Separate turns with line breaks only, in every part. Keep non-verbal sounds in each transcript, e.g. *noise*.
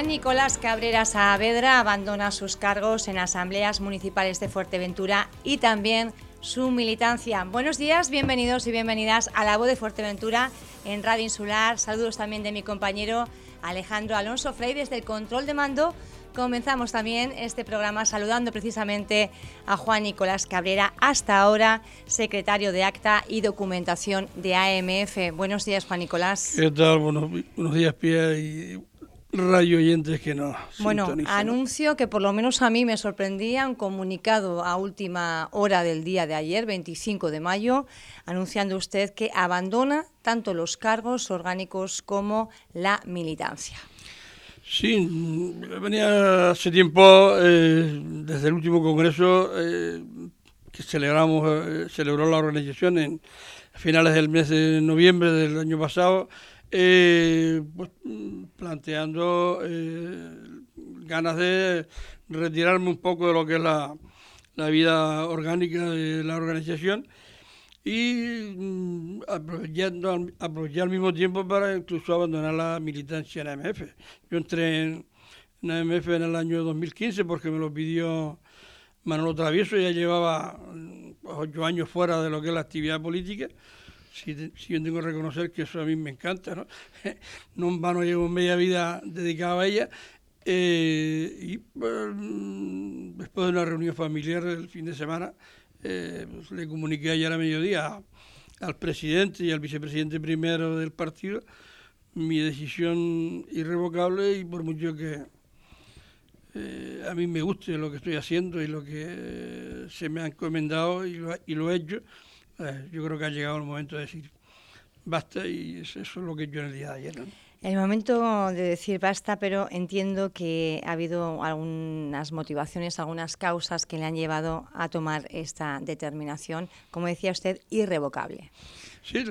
Juan Nicolás Cabrera Saavedra abandona sus cargos en asambleas municipales de Fuerteventura y también su militancia. Buenos días, bienvenidos y bienvenidas a la voz de Fuerteventura en Radio Insular. Saludos también de mi compañero Alejandro Alonso Frey desde el control de mando. Comenzamos también este programa saludando precisamente a Juan Nicolás Cabrera, hasta ahora secretario de Acta y Documentación de AMF. Buenos días, Juan Nicolás.
¿Qué tal? Buenos, días, Pia, y radio oyentes que no.
Bueno, anuncio que por lo menos a mí me sorprendía un comunicado a última hora del día de ayer, 25 de mayo, anunciando usted que abandona tanto los cargos orgánicos como la militancia.
Sí, venía hace tiempo, eh, desde el último congreso eh, que celebramos, eh, celebró la organización en finales del mes de noviembre del año pasado, eh, pues, planteando eh, ganas de retirarme un poco de lo que es la, vida orgánica de la organización y mm, aprovechando, al mismo tiempo para incluso abandonar la militancia en AMF. Yo entré en, en AMF en el año 2015 porque me lo pidió Manolo Travieso, ya llevaba mm, ocho años fuera de lo que es la actividad política si, yo tengo que reconocer que eso a mí me encanta, ¿no? no *laughs* en vano llevo media vida dedicada a ella. Eh, y pues, después de una reunión familiar el fin de semana, eh, pues, le comuniqué ayer a mediodía al presidente y al vicepresidente primero del partido mi decisión irrevocable y por mucho que eh, a mí me guste lo que estoy haciendo y lo que se me ha encomendado y lo, y lo he hecho, eh, yo creo que ha llegado el momento de decir basta y eso, es lo que yo en el día de ayer.
El momento de decir basta, pero entiendo que ha habido algunas motivaciones, algunas causas que le han llevado a tomar esta determinación, como decía usted, irrevocable.
Sí,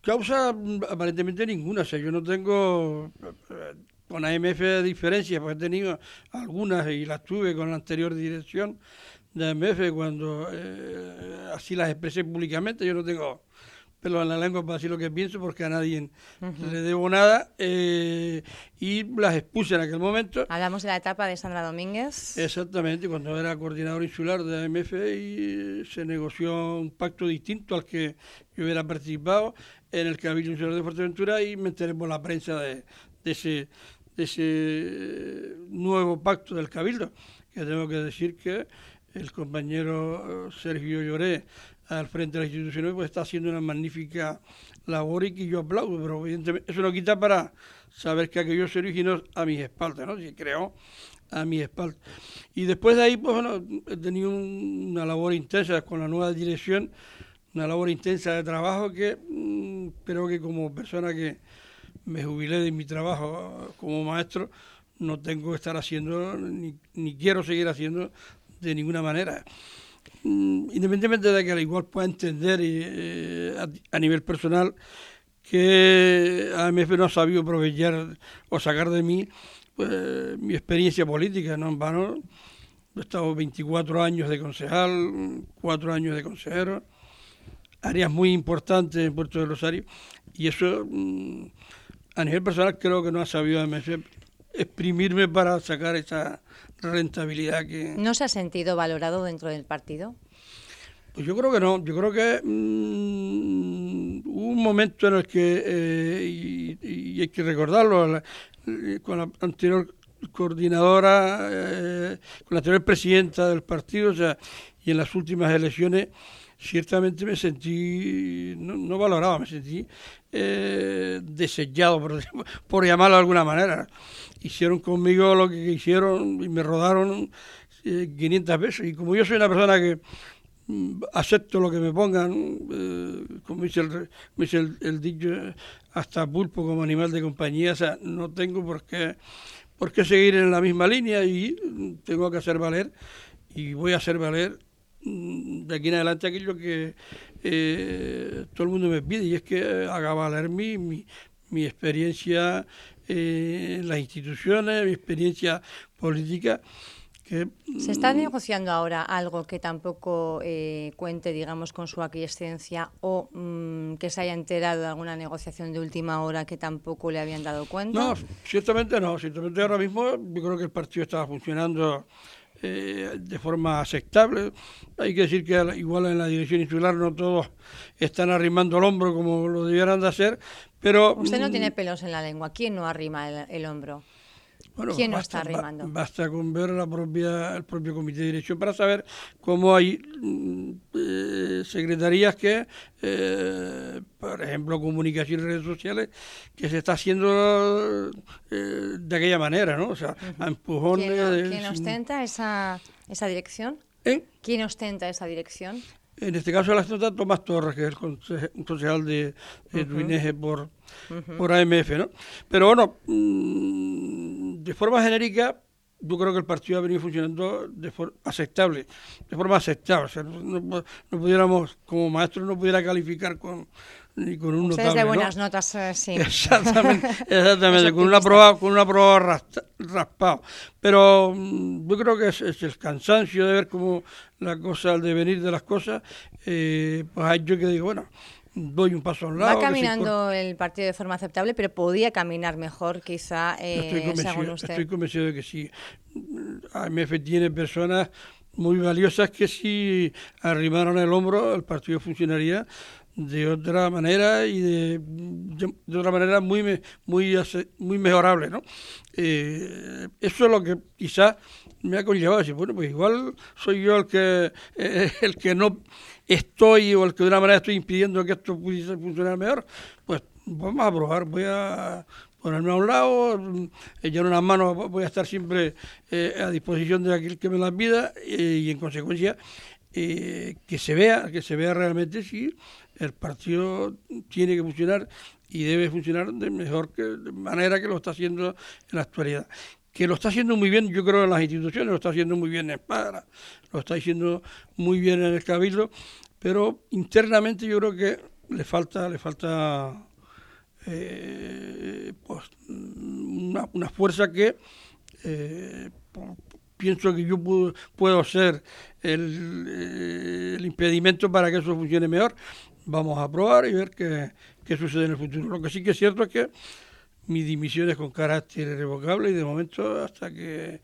causa aparentemente ninguna. O sea, yo no tengo eh, con AMF diferencias, porque he tenido algunas y las tuve con la anterior dirección de AMF cuando eh, así las expresé públicamente. Yo no tengo pelo en la lengua para decir lo que pienso porque a nadie le debo nada eh, y las expuse en aquel momento.
Hablamos de la etapa de Sandra Domínguez.
Exactamente, cuando era coordinador insular de AMF y se negoció un pacto distinto al que yo hubiera participado en el Cabildo Insular de Fuerteventura y me enteré por la prensa de, de ese, de ese nuevo pacto del Cabildo, que tengo que decir que el compañero eh, Sergio Lloré al frente de las instituciones pues está haciendo una magnífica labor y que yo aplaudo, pero evidentemente eso no quita para saber que aquello se originó a mis espaldas, ¿no? Se creó a mis espaldas. Y después de ahí, pues bueno, he tenido una labor intensa con la nueva dirección, una labor intensa de trabajo que mm, creo que como persona que me jubilé de mi trabajo como maestro, no tengo que estar haciendo, ni, ni quiero seguir haciendo de ninguna manera. Mm, independientemente de que al igual pueda entender eh, a, nivel personal que AMF no ha sabido aprovechar o sacar de mí pues, mi experiencia política, no en vano. He estado 24 años de concejal, 4 años de consejero, áreas muy importantes en Puerto de Rosario, y eso mm, a nivel personal creo que no ha sabido AMF exprimirme para sacar esa rentabilidad que...
¿No se ha sentido valorado dentro del partido?
Pues yo creo que no, yo creo que mm, hubo un momento en el que, eh, y, hay que recordarlo, con la anterior coordinadora, eh, con la anterior presidenta del partido, o sea, y en las últimas elecciones, ciertamente me sentí, no, valoraba, me sentí eh, desechado, por, *laughs* por llamarlo de alguna manera hicieron conmigo lo que hicieron y me rodaron 500 eh, veces. Y como yo soy una persona que mm, acepto lo que me pongan, eh, como dice, el, el, dicho, hasta pulpo como animal de compañía, o sea, no tengo por qué, por qué seguir en la misma línea y mm, tengo que hacer valer y voy a hacer valer de aquí en adelante aquello que eh, todo el mundo me pide y es que haga valer mi, mi, mi experiencia en las instituciones, mi experiencia política,
¿Se está mm, negociando ahora algo que tampoco eh, cuente, digamos, con su aquiescencia o mm, que se haya enterado de alguna negociación de última hora que tampoco le habían dado cuenta?
No, ciertamente no. Ciertamente ahora mismo yo creo que el partido estaba funcionando eh, de forma aceptable. Hay que decir que igual en la dirección insular no todos están arrimando el hombro como lo debieran de hacer, pero...
Usted no mm, tiene pelos en la lengua. ¿Quién no arrima el hombro? ¿Quién no está arrimando?
basta con ver la propia, el propio comité de dirección para saber cómo hay mm, eh, secretarías que, eh, por ejemplo, comunicación y redes sociales, que se está haciendo eh, de aquella manera, ¿no? O sea, a empujones.
¿Quién, ostenta esa, esa dirección? ¿Quién ostenta esa dirección?
En este caso la ostenta Tomás Torres, que es el concejal de, de por, por AMF, ¿no? Pero bueno, mm, de forma genérica, yo creo que el partido ha venido funcionando de forma aceptable, de forma aceptable. O sea, no, pudiéramos, como maestro, no pudiera calificar con ni con un
Ustedes de buenas notas, eh, sí. *laughs*
Exactamente, exactamente con una prueba, con una prueba raspado. Pero mm, yo creo que es, el cansancio de ver cómo la cosa, el devenir de las cosas, eh, pues hay yo que digo, bueno, doy un paso a un lado.
Va caminando el partido de forma aceptable, pero podía caminar mejor, quizá,
eh, según usted. Estoy convencido de que sí. AMF tiene personas muy valiosas que si arrimaron el hombro, el partido funcionaría de otra manera y de, de, otra manera muy muy muy mejorable ¿no? Eh, eso es lo que quizás me ha conllevado decir bueno pues igual soy yo el que eh, el que no estoy o que de una manera estoy impidiendo que esto pudiese funcionar mejor pues vamos a probar voy a ponerme a un lado, echar unas manos, voy a estar siempre eh, a disposición de aquel que me las pida y en consecuencia que se vea, que se vea realmente si el partido tiene que funcionar y debe funcionar de mejor que, manera que lo está haciendo en la actualidad. Que lo está haciendo muy bien, yo creo, en las instituciones, lo está haciendo muy bien en Espada, lo está haciendo muy bien en el Cabildo, pero internamente yo creo que le falta, le falta eh, pues, una, fuerza que eh, pienso que yo puedo, ser el, eh, el, impedimento para que eso funcione mejor vamos a probar y ver qué, sucede en el futuro. Lo que sí que es cierto es que mi dimisión es con carácter irrevocable y de momento hasta que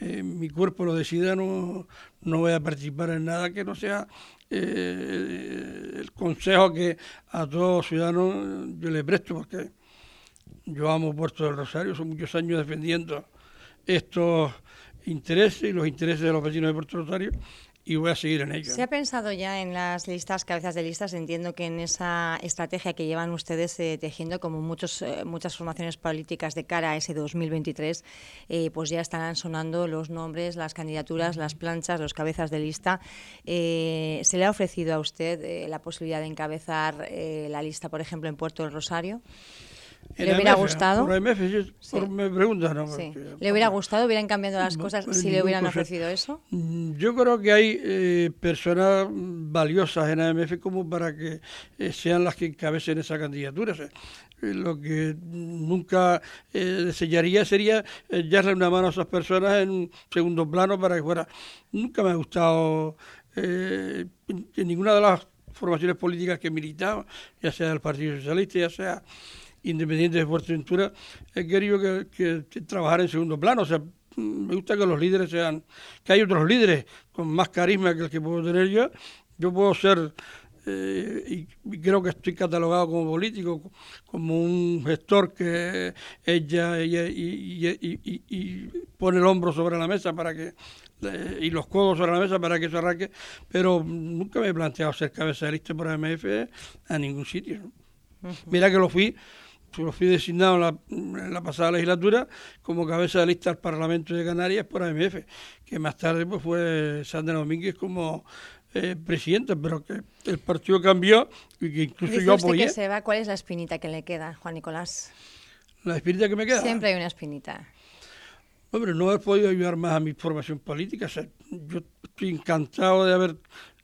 eh, mi cuerpo lo decida no, no voy a participar en nada que no sea eh, el consejo que a todo ciudadano yo le presto porque yo amo Puerto del Rosario, son muchos años defendiendo estos intereses y los intereses de los vecinos de Puerto Rosario y voy a seguir en ello.
¿Se ha pensado ya en las listas, cabezas de listas? Entiendo que en esa estrategia que llevan ustedes eh, tejiendo, como muchos, eh, muchas formaciones políticas de cara a ese 2023, eh, pues ya estarán sonando los nombres, las candidaturas, las planchas, los cabezas de lista. ¿Se le ha ofrecido a usted la posibilidad de encabezar la lista, por ejemplo, en Puerto del Rosario? ¿Le hubiera gustado?
Por me preguntan, ¿no?
¿Le hubiera gustado? ¿Hubieran cambiado las cosas si le hubieran ofrecido eso?
Mm, yo creo que hay eh, personas valiosas en AMF como para que eh, sean las que encabecen esa candidatura. Eh, lo que nunca desearía sería darle una mano a esas personas en un segundo plano para que fuera. Nunca me ha gustado en ninguna de las formaciones políticas que he militado, ya sea del Partido Socialista, ya sea independiente de Fuerteventura, he querido que, que, trabajar en segundo plano. O sea, me gusta que los líderes sean, que hay otros líderes con más carisma que el que puedo tener yo. Yo puedo ser, eh, y, creo que estoy catalogado como político, como un gestor que ella, ella y, y, pone el hombro sobre la mesa para que y los codos sobre la mesa para que eso arranque, pero nunca me he planteado ser cabeza de lista por AMF a ningún sitio. Mira que lo fui lo fui designado en la, pasada legislatura como cabeza de lista al Parlamento de Canarias por AMF, que más tarde pues fue Sandra Domínguez como eh, presidente, pero que el partido cambió y que incluso yo apoyé.
que se va, ¿Cuál es la espinita que le queda, Juan Nicolás?
¿La espinita que me queda?
Siempre hay una espinita.
Hombre, no he podido ayudar más a mi formación política. yo estoy encantado de haber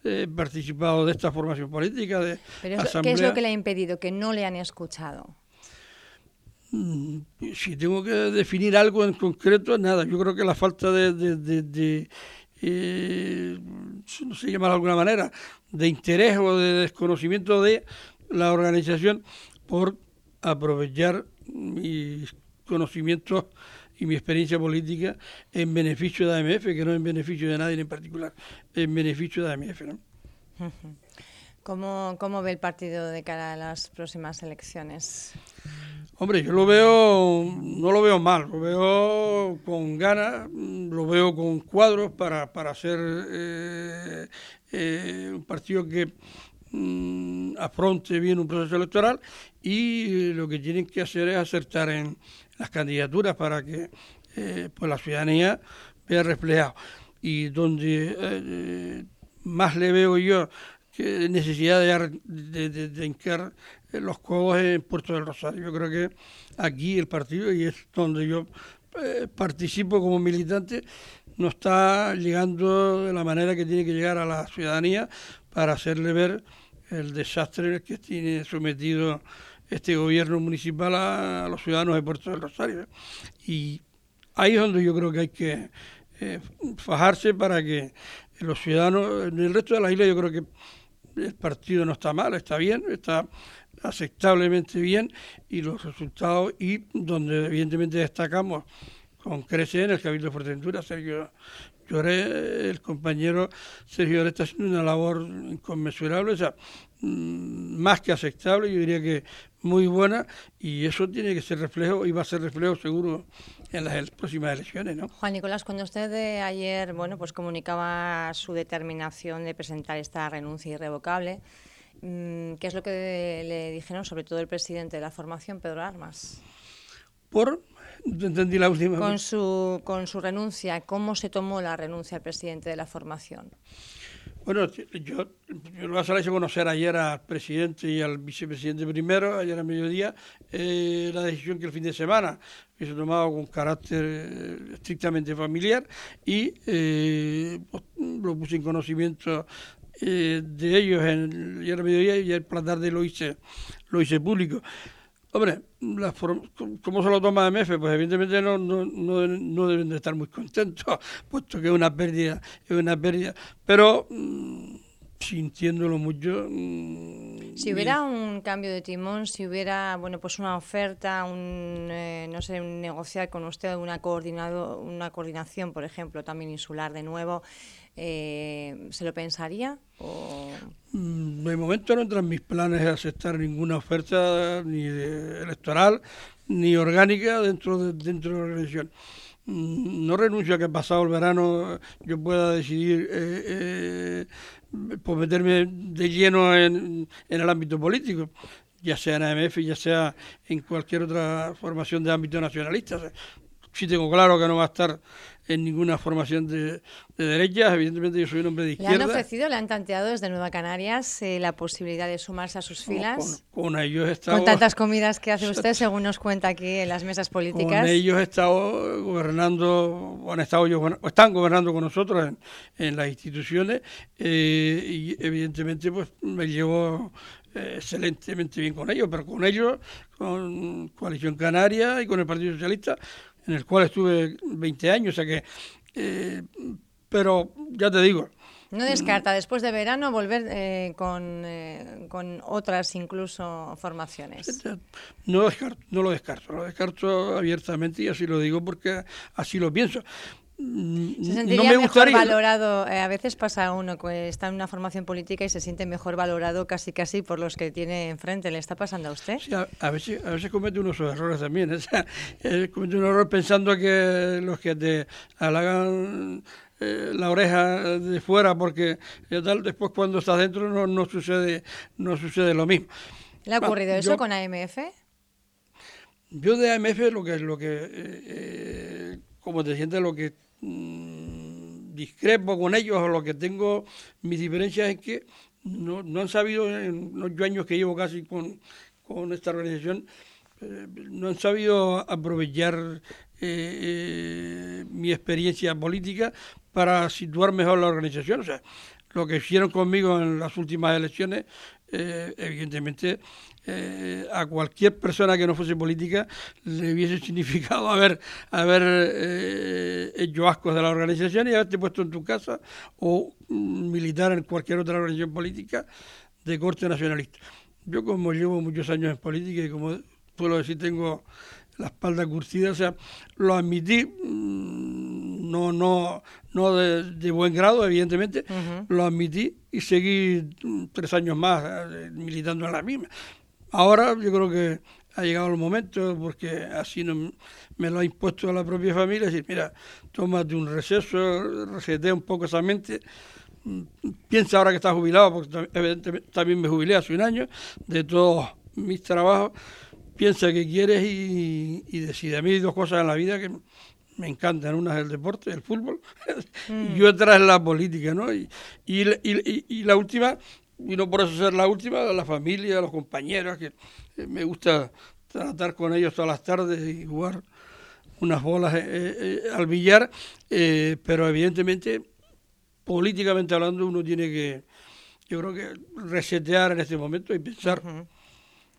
eh, participado de esta formación política. De
Pero ¿qué es lo que le ha impedido? Que no le han escuchado.
Mm, si tengo que definir algo en concreto, nada, yo creo que la falta de, eh, no sé llamar de alguna manera, de interés o de desconocimiento de la organización por aprovechar mis conocimientos y mi experiencia política en beneficio de AMF, que no en beneficio de nadie en particular, en beneficio de AMF. ¿no?
¿Cómo, ¿Cómo, ve el partido de cara a las próximas elecciones?
Hombre, yo lo veo, no lo veo mal, lo veo con ganas, lo veo con cuadros para, para hacer eh, eh, un partido que mm, afronte bien un proceso electoral y lo que tienen que hacer es acertar en las candidaturas para que eh, pues la ciudadanía vea reflejado. Y donde más le veo yo que necesidad de, de, de, los codos en Puerto del Rosario. Yo creo que aquí el partido, y es donde yo eh, participo como militante, no está llegando de la manera que tiene que llegar a la ciudadanía para hacerle ver el desastre en que tiene sometido este gobierno municipal a, los ciudadanos de Puerto del Rosario. Y ahí es donde yo creo que hay que eh, fajarse para que los ciudadanos, en el resto de la isla yo creo que el partido no está mal, está bien, está aceptablemente bien y los resultados y donde evidentemente destacamos con crece en el Cabildo de Fuerteventura, Sergio Lloré, el compañero Sergio está haciendo una labor inconmensurable, o sea, mm, más que aceptable, yo diría que muy buena y eso tiene que ser reflejo y va a ser reflejo seguro en las próximas elecciones, ¿no?
Juan Nicolás, cuando usted de ayer, bueno, pues comunicaba su determinación de presentar esta renuncia irrevocable, mm, ¿qué es lo que le dijeron, sobre todo el presidente de la formación, Pedro Armas?
Por entendí la última.
Con su, con su renuncia, ¿cómo se tomó la renuncia al presidente de la formación?
Bueno, yo, yo lo he hecho conocer ayer al presidente y al vicepresidente primero, ayer a mediodía, eh, la decisión que el fin de semana que se tomado con carácter eh, estrictamente familiar y eh, pues, lo puse en conocimiento de ellos en, ayer a mediodía y el plan tarde lo hice, lo hice público. Hombre, ¿cómo se lo toma MF? Pues evidentemente no, no, no, deben de estar muy contentos, *laughs* puesto que es una pérdida, es una pérdida. Pero mm, sintiéndolo mucho.
Mm, si hubiera un cambio de timón, si hubiera, bueno, pues una oferta, un, eh, no sé, negociar con usted una coordinado, una coordinación, por ejemplo, también insular de nuevo, eh, ¿se lo pensaría? O...
Mm, de momento no entra en mis planes aceptar ninguna oferta ni electoral ni orgánica dentro de, dentro de la organización. Mm, no renuncio a que pasado el verano yo pueda decidir eh, eh, pues meterme de lleno en, en, el ámbito político, ya sea en AMF, ya sea en cualquier otra formación de ámbito nacionalista. sí tengo claro que no va a estar en ninguna formación de, de derechas. Evidentemente yo soy un hombre de izquierda.
¿Le han ofrecido, le han tanteado desde Nueva Canarias eh, la posibilidad de sumarse a sus filas?
Con, ellos he estado...
Con tantas comidas que hace *laughs* usted, según nos cuenta aquí en las mesas políticas.
Con ellos he estado gobernando, han estado ellos, están gobernando con nosotros en, en las instituciones eh, y evidentemente pues me llevo eh, excelentemente bien con ellos, pero con ellos, con Coalición Canaria y con el Partido Socialista, en el cual estuve 20 años, o sea que, eh, pero ya te digo.
No descarta después de verano volver eh, con, eh, con, otras incluso formaciones.
No, descarto, no lo descarto, lo descarto abiertamente y así lo digo porque así lo pienso.
Mm, se sentiría mejor valorado. Eh, a veces pasa uno que está en una formación política y se siente mejor valorado casi casi por los que tiene enfrente. ¿Le está pasando a usted?
Sí, a, veces, a veces comete unos errores también. ¿eh? *laughs* comete un error pensando que los que te halagan eh, la oreja de fuera porque tal, después cuando estás dentro no, no sucede no sucede lo mismo.
¿Le ha ocurrido eso con AMF?
Yo de AMF lo que lo que como te sientes lo que Mm, discrepo con ellos o lo que tengo mis diferencias es que no, no han sabido, en los años que llevo casi con, con esta organización, eh, no han sabido aprovechar eh, eh, mi experiencia política para situar mejor la organización. O sea, lo que hicieron conmigo en las últimas elecciones eh, evidentemente eh, a cualquier persona que no fuese política le hubiese *laughs* significado haber, haber eh, hecho ascos de la organización y haberte puesto en tu casa o mm, militar en cualquier otra organización política de corte nacionalista. Yo como llevo muchos años en política y como puedo decir tengo la espalda curtida, o sea, lo admití, mm, no, no, no de, buen grado, evidentemente, lo admití y seguí tres años más eh, militando en la misma. Ahora yo creo que ha llegado el momento, porque así no, me lo ha impuesto la propia familia, decir, mira, tómate un receso, resetea un poco esa mente, mm, piensa ahora que estás jubilado, porque evidentemente también me jubilé hace un año, de todos mis trabajos, piensa qué quieres y, decide. A mí hay dos cosas en la vida que me encantan. Una es el deporte, el fútbol, *laughs* y otra es la política, ¿no? Y, y, la última, y no por eso ser la última, la familia, los compañeros, que eh, me gusta tratar con ellos todas las tardes y jugar unas bolas eh, eh, al billar, pero evidentemente, políticamente hablando, uno tiene que, yo creo que resetear en este momento y pensar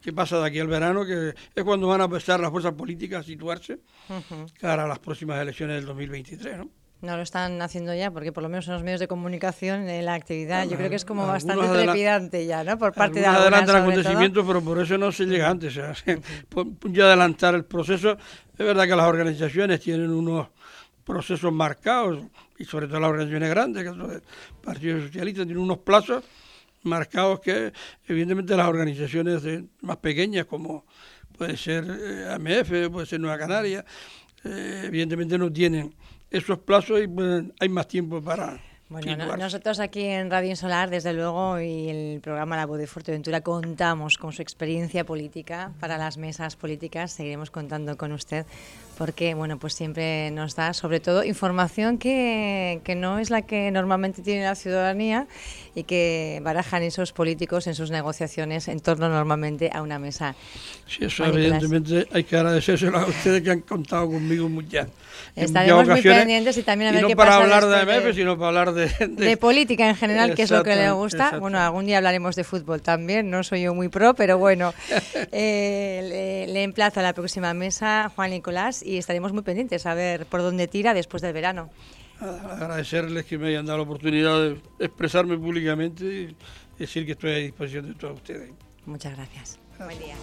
qué pasa de aquí al verano, que es cuando van a empezar las fuerzas políticas a situarse cara a las próximas elecciones del 2023, ¿no?
No lo están haciendo ya, porque por lo menos en los medios de comunicación, en la actividad, yo creo que es como bastante trepidante ya, ¿no? Por parte de
adelantan acontecimientos, pero por eso no se llega antes. O sea, ya adelantar el proceso. Es verdad que las organizaciones tienen unos procesos marcados, y sobre todo las organizaciones grandes, que son el Partido Socialista, tienen unos plazos marcados que evidentemente las organizaciones más pequeñas como puede ser eh, AMF, puede ser Nueva Canaria, eh, evidentemente no tienen esos plazos y pues, hay más tiempo para...
Bueno, nosotros aquí en Radio Insolar, desde luego, y el programa La Voz de Fuerteventura, contamos con su experiencia política para las mesas políticas. Seguiremos contando con usted porque bueno, pues siempre nos da sobre todo información que, que, no es la que normalmente tiene la ciudadanía y que barajan esos políticos en sus negociaciones en torno normalmente a una mesa.
Sí, eso evidentemente hay que agradecérselo a ustedes que han contado conmigo muchas
Estaremos muy pendientes y también a ver
no
qué
para
pasa
hablar de AMF, sino para hablar de,
de, política en general, que es lo que le gusta. Bueno, algún día hablaremos de fútbol también, no soy yo muy pro, pero bueno, *laughs* eh, le, le emplazo a la próxima mesa, Juan Nicolás, y estaremos muy pendientes a ver por dónde tira después del verano.
Agradecerles que me hayan dado la oportunidad de expresarme públicamente y decir que estoy a disposición de todos ustedes.
Muchas gracias. Buen día.